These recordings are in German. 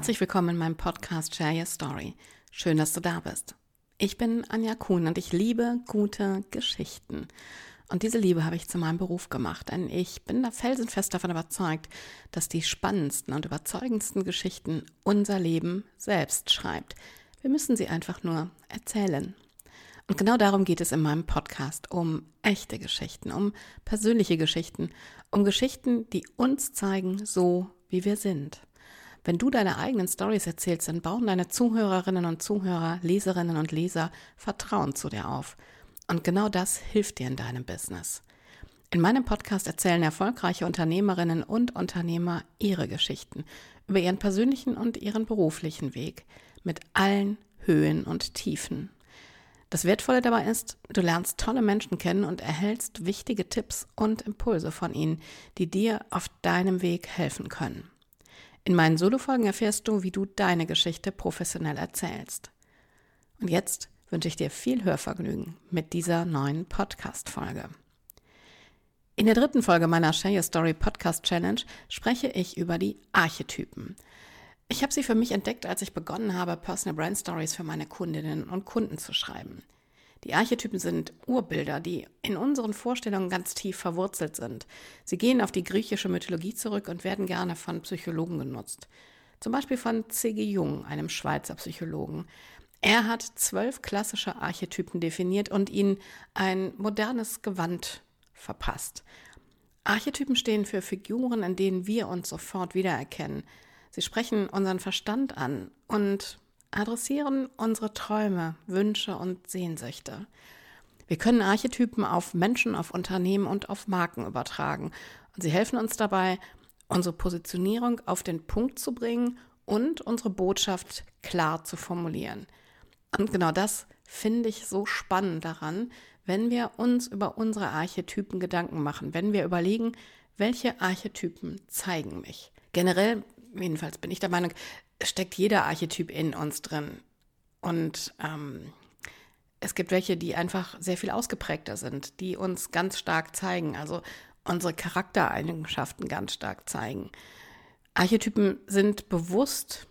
Herzlich willkommen in meinem Podcast Share Your Story. Schön, dass du da bist. Ich bin Anja Kuhn und ich liebe gute Geschichten. Und diese Liebe habe ich zu meinem Beruf gemacht, denn ich bin da felsenfest davon überzeugt, dass die spannendsten und überzeugendsten Geschichten unser Leben selbst schreibt. Wir müssen sie einfach nur erzählen. Und genau darum geht es in meinem Podcast, um echte Geschichten, um persönliche Geschichten, um Geschichten, die uns zeigen, so wie wir sind. Wenn du deine eigenen Stories erzählst, dann bauen deine Zuhörerinnen und Zuhörer, Leserinnen und Leser Vertrauen zu dir auf. Und genau das hilft dir in deinem Business. In meinem Podcast erzählen erfolgreiche Unternehmerinnen und Unternehmer ihre Geschichten über ihren persönlichen und ihren beruflichen Weg mit allen Höhen und Tiefen. Das Wertvolle dabei ist, du lernst tolle Menschen kennen und erhältst wichtige Tipps und Impulse von ihnen, die dir auf deinem Weg helfen können. In meinen Solo-Folgen erfährst du, wie du deine Geschichte professionell erzählst. Und jetzt wünsche ich dir viel Hörvergnügen mit dieser neuen Podcast-Folge. In der dritten Folge meiner Share Your Story Podcast Challenge spreche ich über die Archetypen. Ich habe sie für mich entdeckt, als ich begonnen habe, Personal Brand Stories für meine Kundinnen und Kunden zu schreiben. Die Archetypen sind Urbilder, die in unseren Vorstellungen ganz tief verwurzelt sind. Sie gehen auf die griechische Mythologie zurück und werden gerne von Psychologen genutzt. Zum Beispiel von C.G. Jung, einem Schweizer Psychologen. Er hat zwölf klassische Archetypen definiert und ihnen ein modernes Gewand verpasst. Archetypen stehen für Figuren, in denen wir uns sofort wiedererkennen. Sie sprechen unseren Verstand an und adressieren unsere Träume, Wünsche und Sehnsüchte. Wir können Archetypen auf Menschen, auf Unternehmen und auf Marken übertragen. Und sie helfen uns dabei, unsere Positionierung auf den Punkt zu bringen und unsere Botschaft klar zu formulieren. Und genau das finde ich so spannend daran, wenn wir uns über unsere Archetypen Gedanken machen, wenn wir überlegen, welche Archetypen zeigen mich. Generell, jedenfalls bin ich der Meinung, steckt jeder Archetyp in uns drin. Und ähm, es gibt welche, die einfach sehr viel ausgeprägter sind, die uns ganz stark zeigen, also unsere Charaktereigenschaften ganz stark zeigen. Archetypen sind bewusst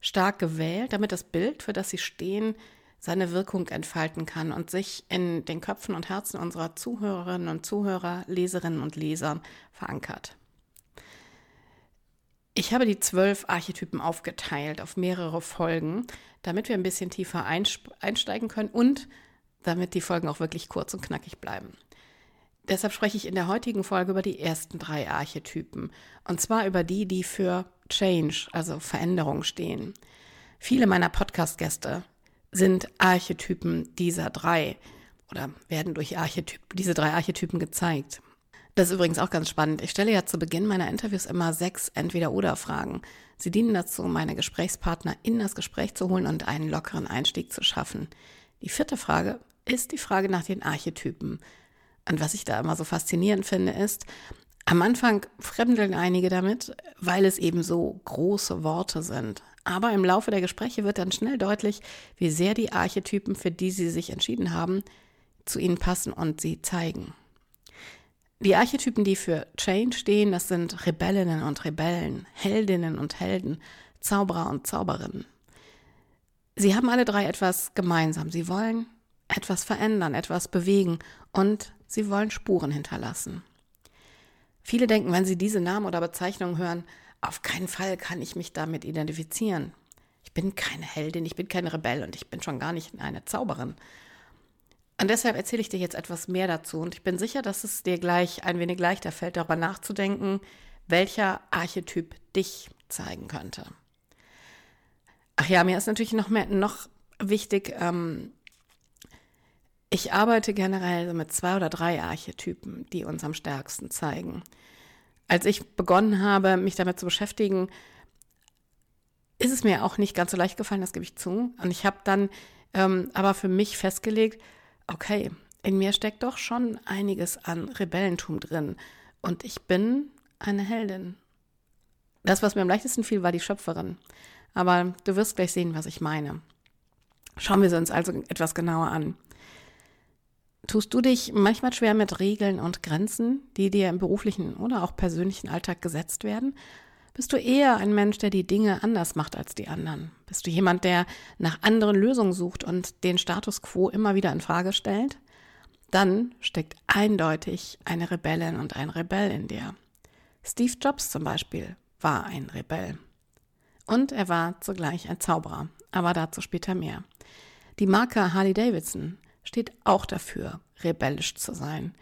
stark gewählt, damit das Bild, für das sie stehen, seine Wirkung entfalten kann und sich in den Köpfen und Herzen unserer Zuhörerinnen und Zuhörer, Leserinnen und Leser verankert. Ich habe die zwölf Archetypen aufgeteilt auf mehrere Folgen, damit wir ein bisschen tiefer einsteigen können und damit die Folgen auch wirklich kurz und knackig bleiben. Deshalb spreche ich in der heutigen Folge über die ersten drei Archetypen. Und zwar über die, die für Change, also Veränderung stehen. Viele meiner Podcast-Gäste sind Archetypen dieser drei oder werden durch Archetyp, diese drei Archetypen gezeigt. Das ist übrigens auch ganz spannend. Ich stelle ja zu Beginn meiner Interviews immer sechs Entweder-Oder-Fragen. Sie dienen dazu, meine Gesprächspartner in das Gespräch zu holen und einen lockeren Einstieg zu schaffen. Die vierte Frage ist die Frage nach den Archetypen. Und was ich da immer so faszinierend finde, ist, am Anfang fremdeln einige damit, weil es eben so große Worte sind. Aber im Laufe der Gespräche wird dann schnell deutlich, wie sehr die Archetypen, für die sie sich entschieden haben, zu ihnen passen und sie zeigen. Die Archetypen, die für Change stehen, das sind Rebellinnen und Rebellen, Heldinnen und Helden, Zauberer und Zauberinnen. Sie haben alle drei etwas gemeinsam. Sie wollen etwas verändern, etwas bewegen und sie wollen Spuren hinterlassen. Viele denken, wenn sie diese Namen oder Bezeichnungen hören, auf keinen Fall kann ich mich damit identifizieren. Ich bin keine Heldin, ich bin keine Rebell und ich bin schon gar nicht eine Zauberin. Und deshalb erzähle ich dir jetzt etwas mehr dazu. Und ich bin sicher, dass es dir gleich ein wenig leichter fällt, darüber nachzudenken, welcher Archetyp dich zeigen könnte. Ach ja, mir ist natürlich noch mehr, noch wichtig, ähm, ich arbeite generell mit zwei oder drei Archetypen, die uns am stärksten zeigen. Als ich begonnen habe, mich damit zu beschäftigen, ist es mir auch nicht ganz so leicht gefallen, das gebe ich zu. Und ich habe dann ähm, aber für mich festgelegt, okay, in mir steckt doch schon einiges an Rebellentum drin. Und ich bin eine Heldin. Das, was mir am leichtesten fiel, war die Schöpferin. Aber du wirst gleich sehen, was ich meine. Schauen wir sie uns also etwas genauer an. Tust du dich manchmal schwer mit Regeln und Grenzen, die dir im beruflichen oder auch persönlichen Alltag gesetzt werden? Bist du eher ein Mensch, der die Dinge anders macht als die anderen? Bist du jemand, der nach anderen Lösungen sucht und den Status quo immer wieder in Frage stellt? Dann steckt eindeutig eine Rebellin und ein Rebell in dir. Steve Jobs zum Beispiel war ein Rebell. Und er war zugleich ein Zauberer, aber dazu später mehr. Die Marke Harley Davidson steht auch dafür, rebellisch zu sein.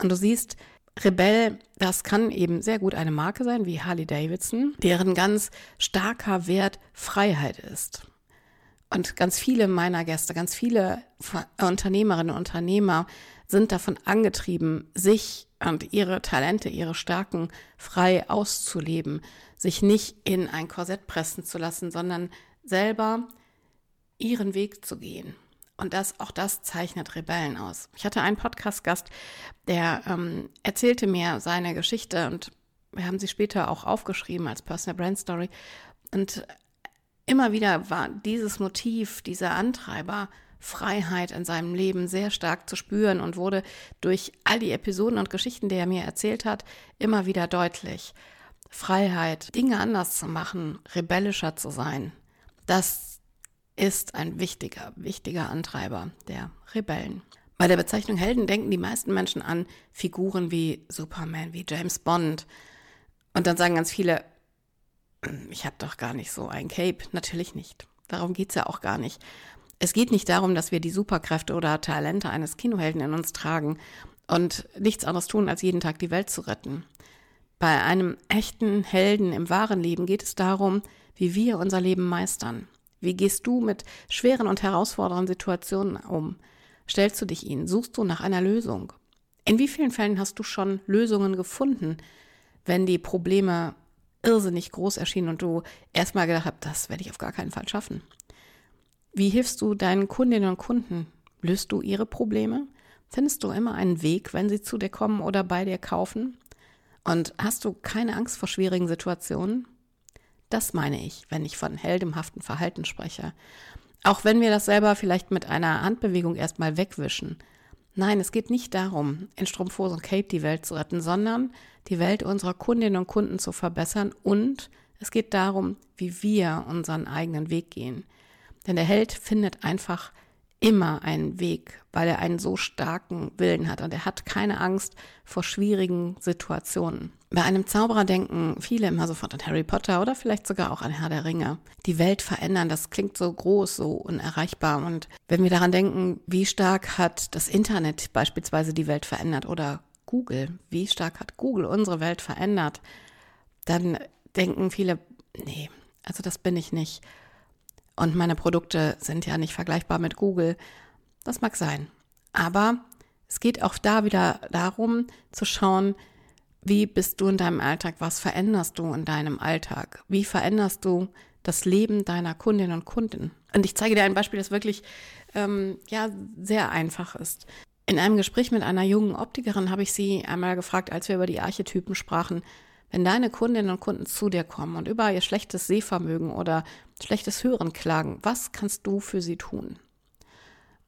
Und du siehst, Rebell, das kann eben sehr gut eine Marke sein, wie Harley Davidson, deren ganz starker Wert Freiheit ist. Und ganz viele meiner Gäste, ganz viele Unternehmerinnen und Unternehmer sind davon angetrieben, sich und ihre Talente, ihre Stärken frei auszuleben, sich nicht in ein Korsett pressen zu lassen, sondern selber ihren Weg zu gehen. Und das, auch das zeichnet Rebellen aus. Ich hatte einen Podcast-Gast, der ähm, erzählte mir seine Geschichte und wir haben sie später auch aufgeschrieben als Personal Brand Story. Und immer wieder war dieses Motiv, dieser Antreiber, Freiheit in seinem Leben sehr stark zu spüren und wurde durch all die Episoden und Geschichten, die er mir erzählt hat, immer wieder deutlich. Freiheit, Dinge anders zu machen, rebellischer zu sein, das ist ein wichtiger, wichtiger Antreiber der Rebellen. Bei der Bezeichnung Helden denken die meisten Menschen an Figuren wie Superman, wie James Bond. Und dann sagen ganz viele, ich habe doch gar nicht so ein Cape. Natürlich nicht. Darum geht es ja auch gar nicht. Es geht nicht darum, dass wir die Superkräfte oder Talente eines Kinohelden in uns tragen und nichts anderes tun, als jeden Tag die Welt zu retten. Bei einem echten Helden im wahren Leben geht es darum, wie wir unser Leben meistern. Wie gehst du mit schweren und herausfordernden Situationen um? Stellst du dich ihnen? Suchst du nach einer Lösung? In wie vielen Fällen hast du schon Lösungen gefunden, wenn die Probleme irrsinnig groß erschienen und du erstmal gedacht hast, das werde ich auf gar keinen Fall schaffen? Wie hilfst du deinen Kundinnen und Kunden? Löst du ihre Probleme? Findest du immer einen Weg, wenn sie zu dir kommen oder bei dir kaufen? Und hast du keine Angst vor schwierigen Situationen? Das meine ich, wenn ich von heldemhaften Verhalten spreche. Auch wenn wir das selber vielleicht mit einer Handbewegung erstmal wegwischen. Nein, es geht nicht darum, in Strumpfhose und Cape die Welt zu retten, sondern die Welt unserer Kundinnen und Kunden zu verbessern und es geht darum, wie wir unseren eigenen Weg gehen. Denn der Held findet einfach immer einen Weg, weil er einen so starken Willen hat und er hat keine Angst vor schwierigen Situationen. Bei einem Zauberer denken viele immer sofort an Harry Potter oder vielleicht sogar auch an Herr der Ringe. Die Welt verändern, das klingt so groß, so unerreichbar. Und wenn wir daran denken, wie stark hat das Internet beispielsweise die Welt verändert oder Google, wie stark hat Google unsere Welt verändert, dann denken viele, nee, also das bin ich nicht. Und meine Produkte sind ja nicht vergleichbar mit Google. Das mag sein. Aber es geht auch da wieder darum zu schauen, wie bist du in deinem Alltag? Was veränderst du in deinem Alltag? Wie veränderst du das Leben deiner Kundinnen und Kunden? Und ich zeige dir ein Beispiel, das wirklich ähm, ja sehr einfach ist. In einem Gespräch mit einer jungen Optikerin habe ich sie einmal gefragt, als wir über die Archetypen sprachen, wenn deine Kundinnen und Kunden zu dir kommen und über ihr schlechtes Sehvermögen oder schlechtes Hören klagen, was kannst du für sie tun?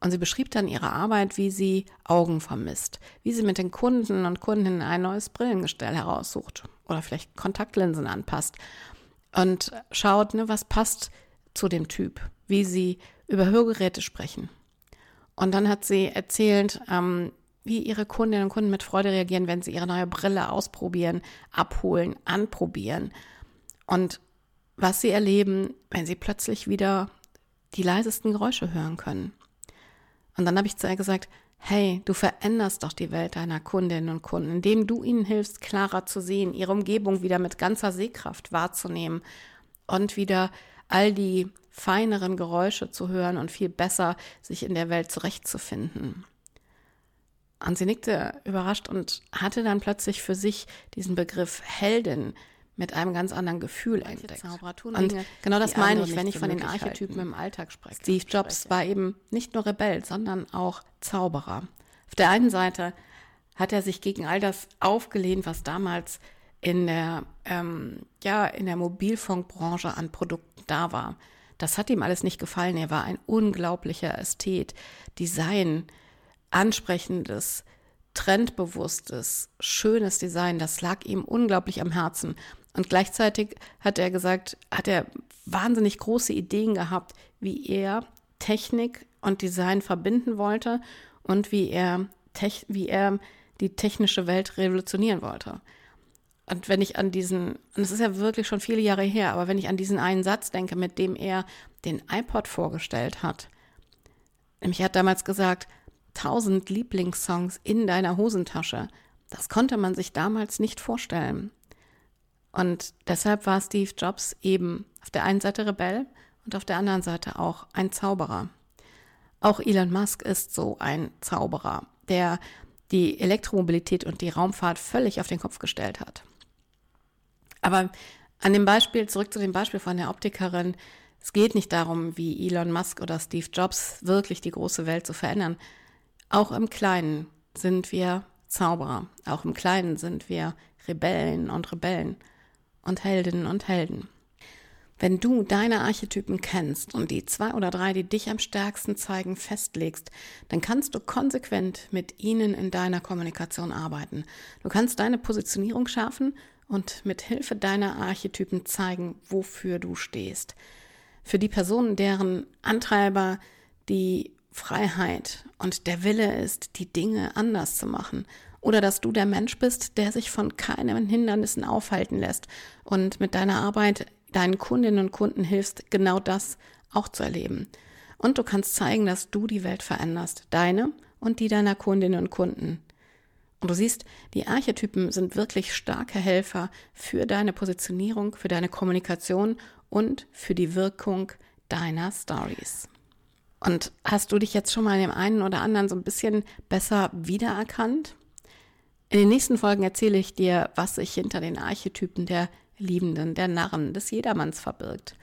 Und sie beschrieb dann ihre Arbeit, wie sie Augen vermisst, wie sie mit den Kunden und Kundinnen ein neues Brillengestell heraussucht oder vielleicht Kontaktlinsen anpasst und schaut, ne, was passt zu dem Typ, wie sie über Hörgeräte sprechen. Und dann hat sie erzählt, ähm, wie ihre Kundinnen und Kunden mit Freude reagieren, wenn sie ihre neue Brille ausprobieren, abholen, anprobieren. Und was sie erleben, wenn sie plötzlich wieder die leisesten Geräusche hören können. Und dann habe ich zu ihr gesagt, hey, du veränderst doch die Welt deiner Kundinnen und Kunden, indem du ihnen hilfst, klarer zu sehen, ihre Umgebung wieder mit ganzer Sehkraft wahrzunehmen und wieder all die feineren Geräusche zu hören und viel besser sich in der Welt zurechtzufinden. Und sie nickte überrascht und hatte dann plötzlich für sich diesen Begriff Heldin mit einem ganz anderen Gefühl entdeckt. Und genau das meine ich, wenn ich von den Archetypen im Alltag spreche. Steve Jobs war eben nicht nur Rebell, sondern auch Zauberer. Auf der einen Seite hat er sich gegen all das aufgelehnt, was damals in der, ähm, ja, in der Mobilfunkbranche an Produkten da war. Das hat ihm alles nicht gefallen. Er war ein unglaublicher Ästhet. Design, ansprechendes, trendbewusstes, schönes Design, das lag ihm unglaublich am Herzen. Und gleichzeitig hat er gesagt, hat er wahnsinnig große Ideen gehabt, wie er Technik und Design verbinden wollte und wie er, wie er die technische Welt revolutionieren wollte. Und wenn ich an diesen, und es ist ja wirklich schon viele Jahre her, aber wenn ich an diesen einen Satz denke, mit dem er den iPod vorgestellt hat, nämlich er hat damals gesagt, tausend Lieblingssongs in deiner Hosentasche, das konnte man sich damals nicht vorstellen. Und deshalb war Steve Jobs eben auf der einen Seite Rebell und auf der anderen Seite auch ein Zauberer. Auch Elon Musk ist so ein Zauberer, der die Elektromobilität und die Raumfahrt völlig auf den Kopf gestellt hat. Aber an dem Beispiel, zurück zu dem Beispiel von der Optikerin, es geht nicht darum, wie Elon Musk oder Steve Jobs wirklich die große Welt zu verändern. Auch im Kleinen sind wir Zauberer. Auch im Kleinen sind wir Rebellen und Rebellen und Heldinnen und Helden. Wenn du deine Archetypen kennst und die zwei oder drei, die dich am stärksten zeigen, festlegst, dann kannst du konsequent mit ihnen in deiner Kommunikation arbeiten. Du kannst deine Positionierung schärfen und mit Hilfe deiner Archetypen zeigen, wofür du stehst. Für die Personen, deren Antreiber die Freiheit und der Wille ist, die Dinge anders zu machen. Oder dass du der Mensch bist, der sich von keinen Hindernissen aufhalten lässt und mit deiner Arbeit deinen Kundinnen und Kunden hilfst, genau das auch zu erleben. Und du kannst zeigen, dass du die Welt veränderst, deine und die deiner Kundinnen und Kunden. Und du siehst, die Archetypen sind wirklich starke Helfer für deine Positionierung, für deine Kommunikation und für die Wirkung deiner Stories. Und hast du dich jetzt schon mal in dem einen oder anderen so ein bisschen besser wiedererkannt? In den nächsten Folgen erzähle ich dir, was sich hinter den Archetypen der Liebenden, der Narren, des Jedermanns verbirgt.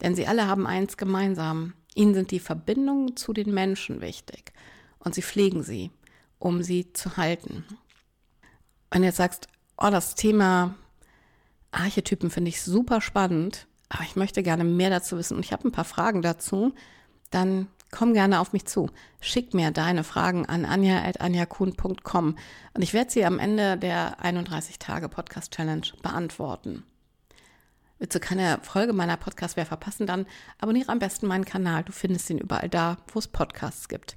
Denn sie alle haben eins gemeinsam. Ihnen sind die Verbindungen zu den Menschen wichtig. Und sie pflegen sie, um sie zu halten. Wenn du jetzt sagst, oh, das Thema Archetypen finde ich super spannend, aber ich möchte gerne mehr dazu wissen und ich habe ein paar Fragen dazu, dann komm gerne auf mich zu. Schick mir deine Fragen an anja.anjakuhn.com und ich werde sie am Ende der 31 Tage Podcast Challenge beantworten. Willst du keine Folge meiner Podcast mehr verpassen, dann abonniere am besten meinen Kanal. Du findest ihn überall da, wo es Podcasts gibt.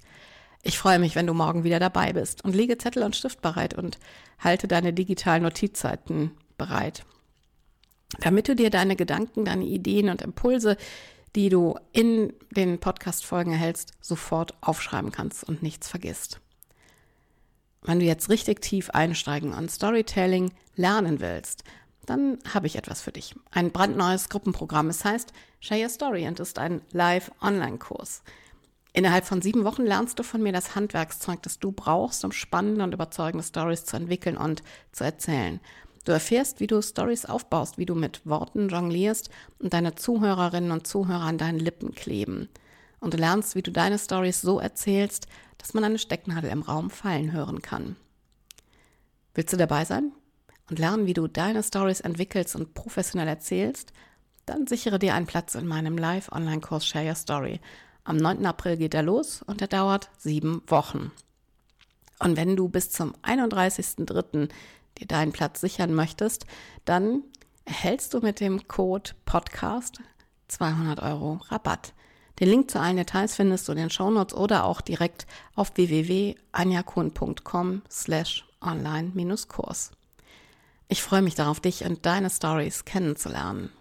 Ich freue mich, wenn du morgen wieder dabei bist und lege Zettel und Stift bereit und halte deine digitalen Notizzeiten bereit. Damit du dir deine Gedanken, deine Ideen und Impulse die du in den Podcast-Folgen erhältst, sofort aufschreiben kannst und nichts vergisst. Wenn du jetzt richtig tief einsteigen und Storytelling lernen willst, dann habe ich etwas für dich. Ein brandneues Gruppenprogramm. Es heißt Share Your Story und ist ein Live-Online-Kurs. Innerhalb von sieben Wochen lernst du von mir das Handwerkszeug, das du brauchst, um spannende und überzeugende Stories zu entwickeln und zu erzählen. Du erfährst, wie du Stories aufbaust, wie du mit Worten jonglierst und deine Zuhörerinnen und Zuhörer an deinen Lippen kleben. Und du lernst, wie du deine Stories so erzählst, dass man eine Stecknadel im Raum fallen hören kann. Willst du dabei sein und lernen, wie du deine Stories entwickelst und professionell erzählst? Dann sichere dir einen Platz in meinem Live-Online-Kurs Share Your Story. Am 9. April geht er los und er dauert sieben Wochen. Und wenn du bis zum 31.03 dir deinen Platz sichern möchtest, dann erhältst du mit dem Code Podcast 200 Euro Rabatt. Den Link zu allen Details findest du in den Shownotes oder auch direkt auf www.anjakun.com slash online-kurs. Ich freue mich darauf, dich und deine Stories kennenzulernen.